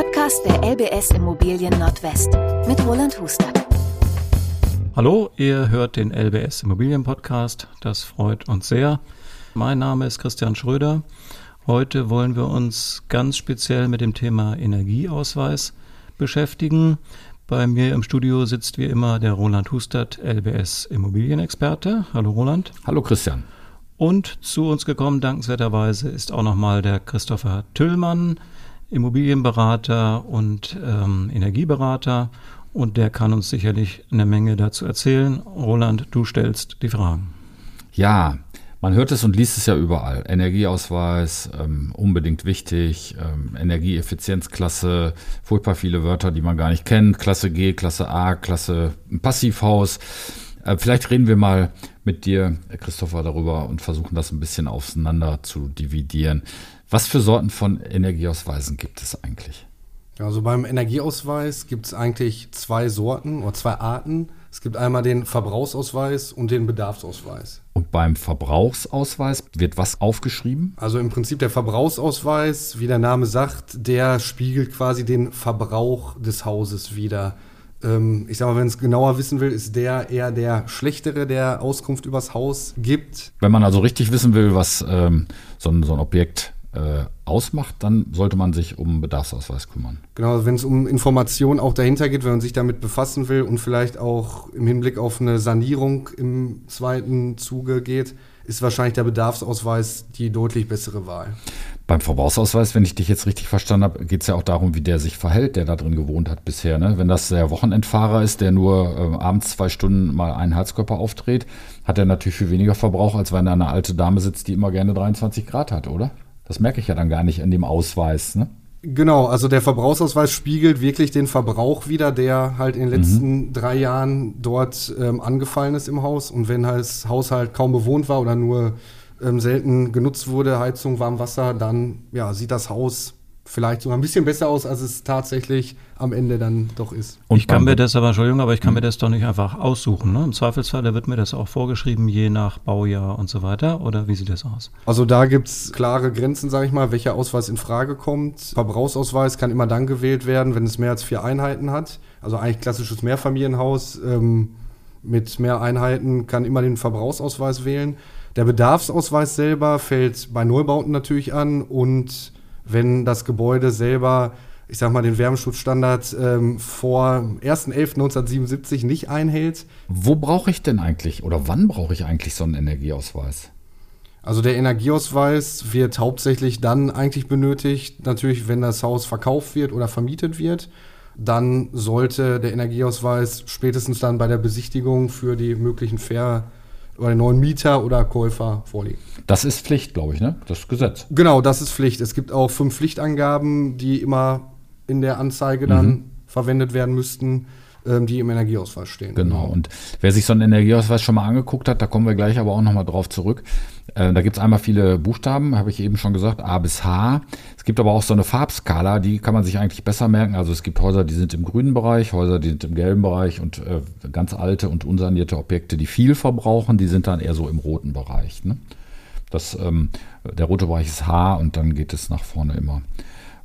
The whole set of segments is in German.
Podcast der LBS Immobilien Nordwest mit Roland Hustert. Hallo, ihr hört den LBS Immobilien Podcast. Das freut uns sehr. Mein Name ist Christian Schröder. Heute wollen wir uns ganz speziell mit dem Thema Energieausweis beschäftigen. Bei mir im Studio sitzt wie immer der Roland Hustert, LBS Immobilienexperte. Hallo Roland. Hallo Christian. Und zu uns gekommen, dankenswerterweise, ist auch nochmal der Christopher Tüllmann, Immobilienberater und ähm, Energieberater. Und der kann uns sicherlich eine Menge dazu erzählen. Roland, du stellst die Fragen. Ja, man hört es und liest es ja überall. Energieausweis, ähm, unbedingt wichtig, ähm, Energieeffizienzklasse, furchtbar viele Wörter, die man gar nicht kennt. Klasse G, Klasse A, Klasse Passivhaus. Äh, vielleicht reden wir mal mit dir, Christopher, darüber und versuchen das ein bisschen auseinander zu dividieren. Was für Sorten von Energieausweisen gibt es eigentlich? Also beim Energieausweis gibt es eigentlich zwei Sorten oder zwei Arten. Es gibt einmal den Verbrauchsausweis und den Bedarfsausweis. Und beim Verbrauchsausweis wird was aufgeschrieben? Also im Prinzip der Verbrauchsausweis, wie der Name sagt, der spiegelt quasi den Verbrauch des Hauses wider. Ähm, ich sag mal, wenn es genauer wissen will, ist der eher der schlechtere, der Auskunft übers Haus gibt. Wenn man also richtig wissen will, was ähm, so, ein, so ein Objekt äh, ausmacht, dann sollte man sich um einen Bedarfsausweis kümmern. Genau, wenn es um Informationen auch dahinter geht, wenn man sich damit befassen will und vielleicht auch im Hinblick auf eine Sanierung im zweiten Zuge geht, ist wahrscheinlich der Bedarfsausweis die deutlich bessere Wahl. Beim Verbrauchsausweis, wenn ich dich jetzt richtig verstanden habe, geht es ja auch darum, wie der sich verhält, der da drin gewohnt hat bisher. Ne? Wenn das der Wochenendfahrer ist, der nur äh, abends zwei Stunden mal einen Heizkörper aufdreht, hat er natürlich viel weniger Verbrauch, als wenn da eine alte Dame sitzt, die immer gerne 23 Grad hat, oder? Das merke ich ja dann gar nicht in dem Ausweis. Ne? Genau, also der Verbrauchsausweis spiegelt wirklich den Verbrauch wider, der halt in den letzten mhm. drei Jahren dort ähm, angefallen ist im Haus. Und wenn halt das Haus halt kaum bewohnt war oder nur ähm, selten genutzt wurde, Heizung, Warmwasser, dann ja, sieht das Haus vielleicht sogar ein bisschen besser aus, als es tatsächlich am Ende dann doch ist. Und ich kann mir das aber, Entschuldigung, aber ich kann mir das doch nicht einfach aussuchen. Ne? Im Zweifelsfall wird mir das auch vorgeschrieben, je nach Baujahr und so weiter. Oder wie sieht das aus? Also da gibt es klare Grenzen, sage ich mal, welcher Ausweis in Frage kommt. Verbrauchsausweis kann immer dann gewählt werden, wenn es mehr als vier Einheiten hat. Also eigentlich klassisches Mehrfamilienhaus ähm, mit mehr Einheiten kann immer den Verbrauchsausweis wählen. Der Bedarfsausweis selber fällt bei Neubauten natürlich an und wenn das Gebäude selber, ich sag mal, den Wärmeschutzstandard ähm, vor 1.11.1977 nicht einhält. Wo brauche ich denn eigentlich oder wann brauche ich eigentlich so einen Energieausweis? Also der Energieausweis wird hauptsächlich dann eigentlich benötigt, natürlich wenn das Haus verkauft wird oder vermietet wird. Dann sollte der Energieausweis spätestens dann bei der Besichtigung für die möglichen Fair oder den neuen Mieter oder Käufer vorliegen. Das ist Pflicht, glaube ich, ne? Das Gesetz. Genau, das ist Pflicht. Es gibt auch fünf Pflichtangaben, die immer in der Anzeige dann mhm. verwendet werden müssten die im Energieausweis stehen. Genau. Und wer sich so einen Energieausweis schon mal angeguckt hat, da kommen wir gleich aber auch nochmal drauf zurück. Äh, da gibt es einmal viele Buchstaben, habe ich eben schon gesagt, A bis H. Es gibt aber auch so eine Farbskala, die kann man sich eigentlich besser merken. Also es gibt Häuser, die sind im grünen Bereich, Häuser, die sind im gelben Bereich und äh, ganz alte und unsanierte Objekte, die viel verbrauchen, die sind dann eher so im roten Bereich. Ne? Das, ähm, der rote Bereich ist H und dann geht es nach vorne immer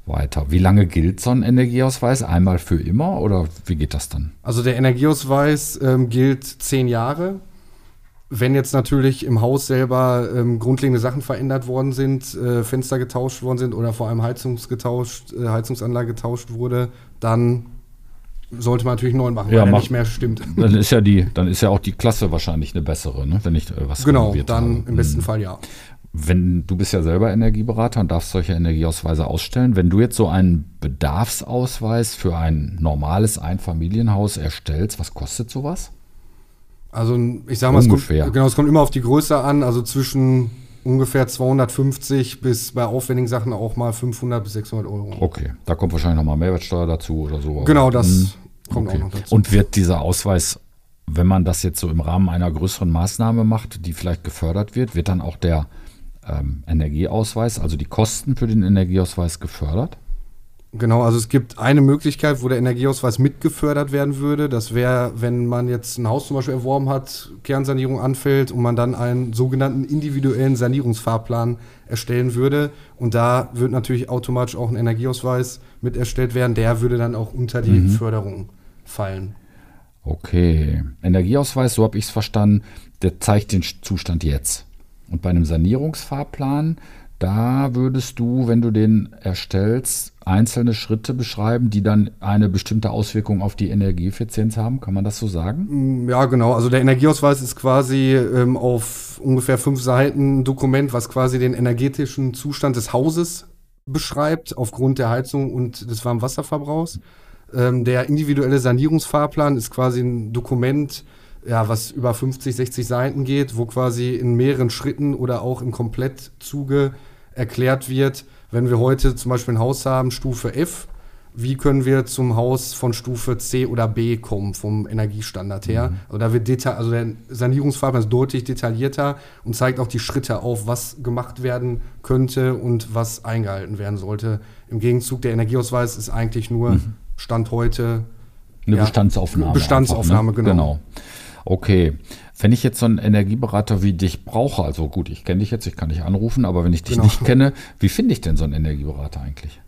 weiter. Wie lange gilt so ein Energieausweis? Einmal für immer oder wie geht das dann? Also der Energieausweis ähm, gilt zehn Jahre. Wenn jetzt natürlich im Haus selber ähm, grundlegende Sachen verändert worden sind, äh, Fenster getauscht worden sind oder vor allem Heizungs getauscht, äh, Heizungsanlage getauscht wurde, dann sollte man natürlich neuen machen, ja, weil mach, nicht mehr stimmt. Dann ist ja die, dann ist ja auch die Klasse wahrscheinlich eine bessere, ne? wenn ich äh, was Genau, dann habe. im besten hm. Fall ja. Wenn du bist ja selber Energieberater und darfst solche Energieausweise ausstellen. Wenn du jetzt so einen Bedarfsausweis für ein normales Einfamilienhaus erstellst, was kostet sowas? Also ich sage mal, es kommt, genau, es kommt immer auf die Größe an, also zwischen ungefähr 250 bis bei aufwendigen Sachen auch mal 500 bis 600 Euro. Okay, da kommt wahrscheinlich nochmal Mehrwertsteuer dazu oder so. Genau, das hm. kommt okay. auch noch dazu. Und wird dieser Ausweis, wenn man das jetzt so im Rahmen einer größeren Maßnahme macht, die vielleicht gefördert wird, wird dann auch der ähm, Energieausweis, also die Kosten für den Energieausweis gefördert? Genau, also es gibt eine Möglichkeit, wo der Energieausweis mitgefördert werden würde. Das wäre, wenn man jetzt ein Haus zum Beispiel erworben hat, Kernsanierung anfällt und man dann einen sogenannten individuellen Sanierungsfahrplan erstellen würde. Und da wird natürlich automatisch auch ein Energieausweis mit erstellt werden. Der würde dann auch unter die mhm. Förderung fallen. Okay. Energieausweis, so habe ich es verstanden, der zeigt den Zustand jetzt. Und bei einem Sanierungsfahrplan da würdest du, wenn du den erstellst, einzelne Schritte beschreiben, die dann eine bestimmte Auswirkung auf die Energieeffizienz haben. Kann man das so sagen? Mm, ja, genau. Also der Energieausweis ist quasi ähm, auf ungefähr fünf Seiten ein Dokument, was quasi den energetischen Zustand des Hauses beschreibt, aufgrund der Heizung und des Warmwasserverbrauchs. Ähm, der individuelle Sanierungsfahrplan ist quasi ein Dokument, ja, was über 50, 60 Seiten geht, wo quasi in mehreren Schritten oder auch im Komplettzuge erklärt wird, wenn wir heute zum Beispiel ein Haus haben, Stufe F, wie können wir zum Haus von Stufe C oder B kommen, vom Energiestandard her. Mhm. Also da wird also der Sanierungsfahrplan ist deutlich detaillierter und zeigt auch die Schritte auf, was gemacht werden könnte und was eingehalten werden sollte. Im Gegenzug, der Energieausweis ist eigentlich nur mhm. Stand heute. Eine ja, Bestandsaufnahme. Bestandsaufnahme, einfach, ne? genau. genau. Okay. Wenn ich jetzt so einen Energieberater wie dich brauche, also gut, ich kenne dich jetzt, ich kann dich anrufen, aber wenn ich dich genau. nicht kenne, wie finde ich denn so einen Energieberater eigentlich?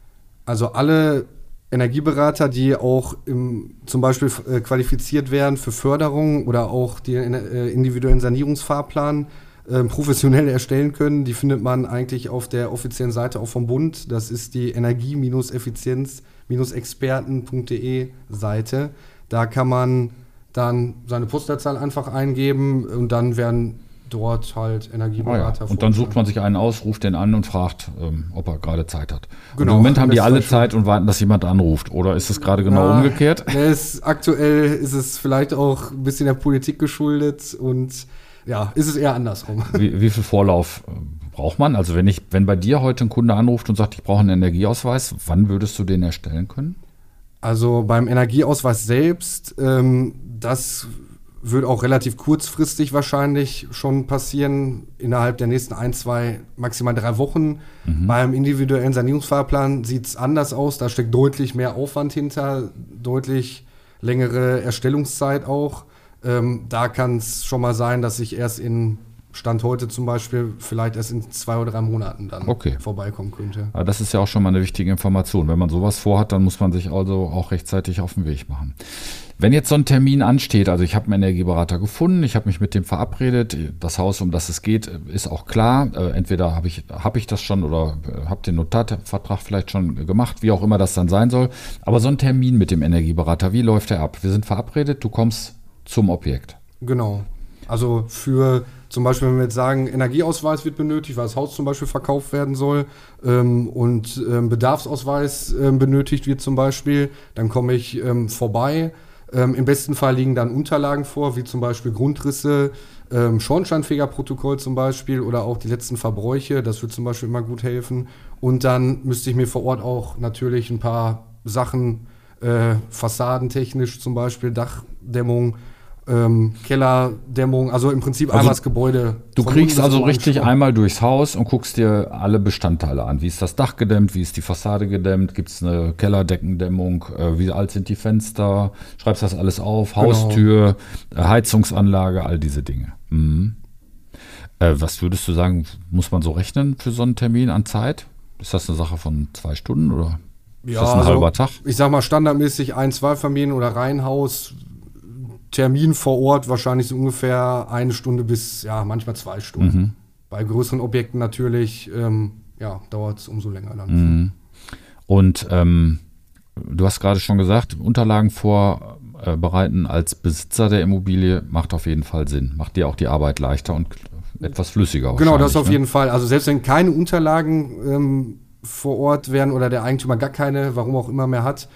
Also alle Energieberater, die auch im, zum Beispiel äh, qualifiziert werden für Förderung oder auch die äh, individuellen Sanierungsfahrplan äh, professionell erstellen können, die findet man eigentlich auf der offiziellen Seite auch vom Bund. Das ist die Energie-Effizienz-Experten.de Seite. Da kann man dann seine Postleitzahl einfach eingeben und dann werden dort halt Energieberater. Ah ja. Und dann sucht man sich einen aus, ruft den an und fragt, ähm, ob er gerade Zeit hat. Genau. Im Moment haben die alle Zeit und warten, dass jemand anruft. Oder ist es gerade genau ja, umgekehrt? Ist, aktuell ist es vielleicht auch ein bisschen der Politik geschuldet und ja, ist es eher andersrum. Wie, wie viel Vorlauf äh, braucht man? Also wenn ich, wenn bei dir heute ein Kunde anruft und sagt, ich brauche einen Energieausweis, wann würdest du den erstellen können? Also beim Energieausweis selbst, ähm, das wird auch relativ kurzfristig wahrscheinlich schon passieren, innerhalb der nächsten ein, zwei, maximal drei Wochen. Mhm. Beim individuellen Sanierungsfahrplan sieht es anders aus. Da steckt deutlich mehr Aufwand hinter, deutlich längere Erstellungszeit auch. Ähm, da kann es schon mal sein, dass ich erst in Stand heute zum Beispiel vielleicht erst in zwei oder drei Monaten dann okay. vorbeikommen könnte. Aber das ist ja auch schon mal eine wichtige Information. Wenn man sowas vorhat, dann muss man sich also auch rechtzeitig auf den Weg machen. Wenn jetzt so ein Termin ansteht, also ich habe einen Energieberater gefunden, ich habe mich mit dem verabredet, das Haus, um das es geht, ist auch klar. Äh, entweder habe ich, hab ich das schon oder äh, habe den Notarvertrag vielleicht schon gemacht, wie auch immer das dann sein soll. Aber so ein Termin mit dem Energieberater, wie läuft der ab? Wir sind verabredet, du kommst zum Objekt. Genau. Also für zum Beispiel, wenn wir jetzt sagen, Energieausweis wird benötigt, weil das Haus zum Beispiel verkauft werden soll ähm, und ähm, Bedarfsausweis ähm, benötigt wird zum Beispiel, dann komme ich ähm, vorbei. Ähm, Im besten Fall liegen dann Unterlagen vor, wie zum Beispiel Grundrisse, ähm, Schornsteinfegerprotokoll zum Beispiel oder auch die letzten Verbräuche. Das wird zum Beispiel immer gut helfen. Und dann müsste ich mir vor Ort auch natürlich ein paar Sachen, äh, fassadentechnisch zum Beispiel, Dachdämmung, ähm, Kellerdämmung, also im Prinzip also einmal das Gebäude. Du kriegst also richtig einmal durchs Haus und guckst dir alle Bestandteile an. Wie ist das Dach gedämmt? Wie ist die Fassade gedämmt? Gibt es eine Kellerdeckendämmung? Äh, wie alt sind die Fenster? Schreibst das alles auf? Genau. Haustür, äh, Heizungsanlage, all diese Dinge. Mhm. Äh, was würdest du sagen, muss man so rechnen für so einen Termin an Zeit? Ist das eine Sache von zwei Stunden oder ja, ist das ein also, halber Tag? Ich sag mal standardmäßig ein, zwei Familien oder Reihenhaus Termin vor Ort wahrscheinlich so ungefähr eine Stunde bis ja manchmal zwei Stunden. Mhm. Bei größeren Objekten natürlich ähm, ja, dauert es umso länger dann. Mhm. Und ähm, du hast gerade schon gesagt, Unterlagen vorbereiten als Besitzer der Immobilie macht auf jeden Fall Sinn. Macht dir auch die Arbeit leichter und etwas flüssiger. Genau, das auf ne? jeden Fall. Also selbst wenn keine Unterlagen ähm, vor Ort wären oder der Eigentümer gar keine, warum auch immer mehr hat,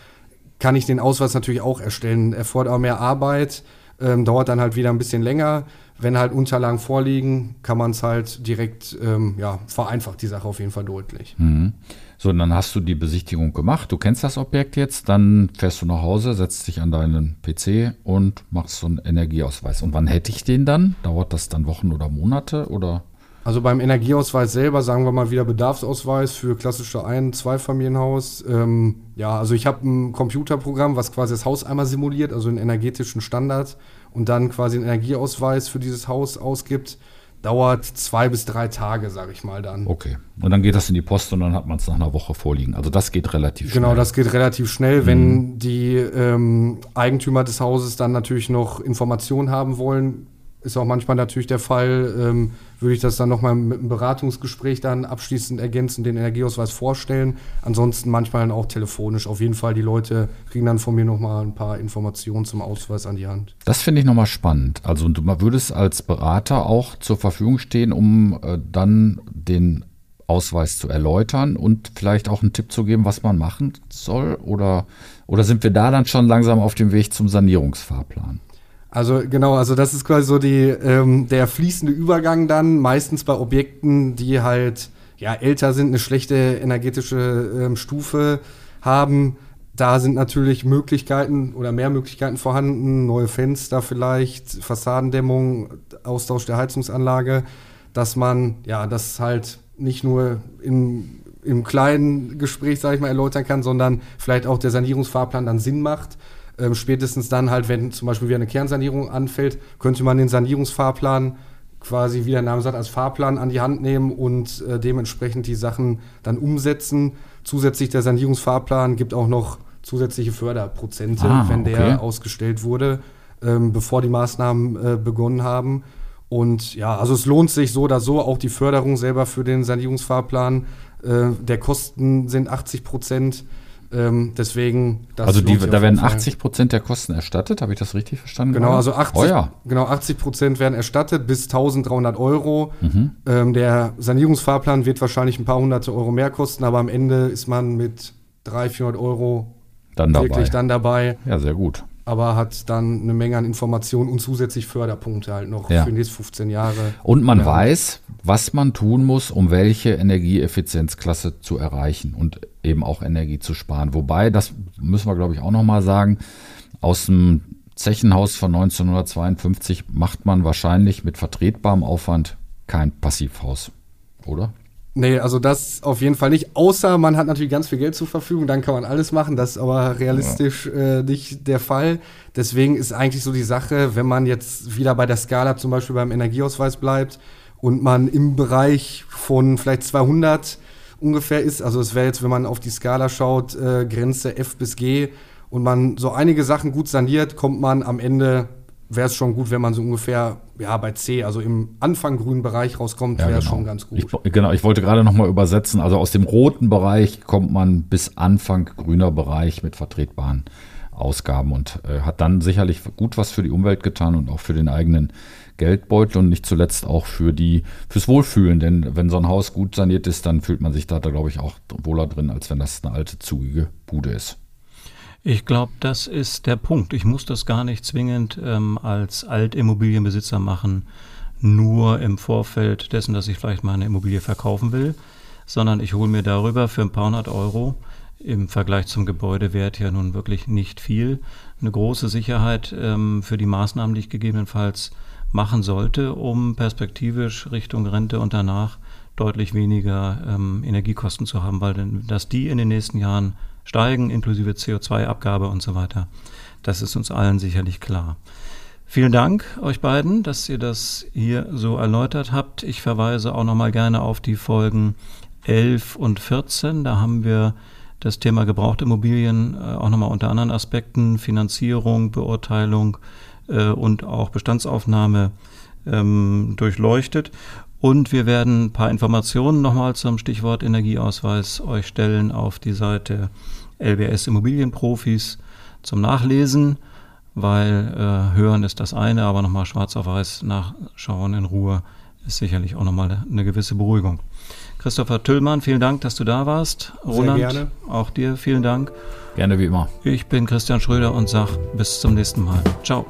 kann ich den Ausweis natürlich auch erstellen. Erfordert auch mehr Arbeit, ähm, dauert dann halt wieder ein bisschen länger. Wenn halt Unterlagen vorliegen, kann man es halt direkt, ähm, ja, vereinfacht die Sache auf jeden Fall deutlich. Mhm. So, dann hast du die Besichtigung gemacht, du kennst das Objekt jetzt, dann fährst du nach Hause, setzt dich an deinen PC und machst so einen Energieausweis. Und wann hätte ich den dann? Dauert das dann Wochen oder Monate oder? Also beim Energieausweis selber sagen wir mal wieder Bedarfsausweis für klassische Ein-, Zweifamilienhaus. Ähm, ja, also ich habe ein Computerprogramm, was quasi das Haus einmal simuliert, also einen energetischen Standard und dann quasi einen Energieausweis für dieses Haus ausgibt. Dauert zwei bis drei Tage, sage ich mal dann. Okay. Und dann geht das in die Post und dann hat man es nach einer Woche vorliegen. Also das geht relativ Genau, schnell. das geht relativ schnell. Wenn die ähm, Eigentümer des Hauses dann natürlich noch Informationen haben wollen, ist auch manchmal natürlich der Fall, ähm, würde ich das dann nochmal mit einem Beratungsgespräch dann abschließend ergänzen, den Energieausweis vorstellen. Ansonsten manchmal dann auch telefonisch. Auf jeden Fall, die Leute kriegen dann von mir nochmal ein paar Informationen zum Ausweis an die Hand. Das finde ich nochmal spannend. Also du würdest als Berater auch zur Verfügung stehen, um äh, dann den Ausweis zu erläutern und vielleicht auch einen Tipp zu geben, was man machen soll? Oder, oder sind wir da dann schon langsam auf dem Weg zum Sanierungsfahrplan? Also genau, also das ist quasi so die, ähm, der fließende Übergang dann, meistens bei Objekten, die halt ja, älter sind, eine schlechte energetische ähm, Stufe haben. Da sind natürlich Möglichkeiten oder mehr Möglichkeiten vorhanden, neue Fenster vielleicht, Fassadendämmung, Austausch der Heizungsanlage, dass man ja das halt nicht nur im, im kleinen Gespräch, sage ich mal, erläutern kann, sondern vielleicht auch der Sanierungsfahrplan dann Sinn macht. Ähm, spätestens dann halt, wenn zum Beispiel wieder eine Kernsanierung anfällt, könnte man den Sanierungsfahrplan quasi, wie der Name sagt, als Fahrplan an die Hand nehmen und äh, dementsprechend die Sachen dann umsetzen. Zusätzlich der Sanierungsfahrplan gibt auch noch zusätzliche Förderprozente, Ah, wenn der okay. ausgestellt wurde, ähm, bevor die Maßnahmen äh, begonnen haben. Und ja, also es lohnt sich so oder so, auch die Förderung selber für den Sanierungsfahrplan. Äh, der Kosten sind 80 Prozent. Ähm, deswegen, also die, da werden jeden Fall. 80 Prozent der Kosten erstattet. Habe ich das richtig verstanden? Genau, also 80, Oh ja. genau 80 Prozent werden erstattet bis 1300 Euro. Mhm. Ähm, der Sanierungsfahrplan wird wahrscheinlich ein paar hunderte Euro mehr kosten, aber am Ende ist man mit 300, 400 Euro Dann dabei. wirklich dann dabei, ja, sehr gut. Aber hat dann eine Menge an Informationen und zusätzlich Förderpunkte halt noch Ja. für die nächsten 15 Jahre. Und man Ja. weiß, was man tun muss, um welche Energieeffizienzklasse zu erreichen und eben auch Energie zu sparen. Wobei, das müssen wir, glaube ich, auch nochmal sagen, aus dem Zechenhaus von 1952 macht man wahrscheinlich mit vertretbarem Aufwand kein Passivhaus, oder? Nee, also das auf jeden Fall nicht. Außer man hat natürlich ganz viel Geld zur Verfügung, dann kann man alles machen. Das ist aber realistisch äh, nicht der Fall. Deswegen ist eigentlich so die Sache, wenn man jetzt wieder bei der Skala zum Beispiel beim Energieausweis bleibt und man im Bereich von vielleicht 200 ungefähr ist, also es wäre jetzt, wenn man auf die Skala schaut, äh, Grenze F bis G und man so einige Sachen gut saniert, kommt man am Ende, wäre es schon gut, wenn man so ungefähr ja bei C, also im Anfang grünen Bereich rauskommt, wäre genau. schon ganz gut. Ich, genau, ich wollte gerade nochmal übersetzen. Also aus dem roten Bereich kommt man bis Anfang grüner Bereich mit vertretbaren Ausgaben und äh, hat dann sicherlich gut was für die Umwelt getan und auch für den eigenen Geldbeutel und nicht zuletzt auch für die fürs Wohlfühlen. Denn wenn so ein Haus gut saniert ist, dann fühlt man sich da, da glaube ich, auch wohler drin, als wenn das eine alte, zugige Bude ist. Ich glaube, das ist der Punkt. Ich muss das gar nicht zwingend ähm, als Altimmobilienbesitzer machen, nur im Vorfeld dessen, dass ich vielleicht meine Immobilie verkaufen will, sondern ich hole mir darüber für ein paar hundert Euro im Vergleich zum Gebäudewert ja nun wirklich nicht viel. Eine große Sicherheit ähm, für die Maßnahmen, die ich gegebenenfalls machen sollte, um perspektivisch Richtung Rente und danach deutlich weniger ähm, Energiekosten zu haben, weil denn, dass die in den nächsten Jahren steigen, inklusive CO2-Abgabe und so weiter, das ist uns allen sicherlich klar. Vielen Dank euch beiden, dass ihr das hier so erläutert habt. Ich verweise auch nochmal gerne auf die Folgen 11 und 14. Da haben wir das Thema gebrauchte Immobilien äh, auch nochmal unter anderen Aspekten, Finanzierung, Beurteilung äh, und auch Bestandsaufnahme ähm, durchleuchtet. Und wir werden ein paar Informationen nochmal zum Stichwort Energieausweis euch stellen auf die Seite LBS Immobilienprofis zum Nachlesen, weil äh, hören ist das eine, aber nochmal schwarz auf weiß nachschauen in Ruhe ist sicherlich auch nochmal eine gewisse Beruhigung. Christopher Tüllmann, vielen Dank, dass du da warst. Roland, gerne. auch dir vielen Dank. Gerne wie immer. Ich bin Christian Schröder und sag bis zum nächsten Mal. Ciao.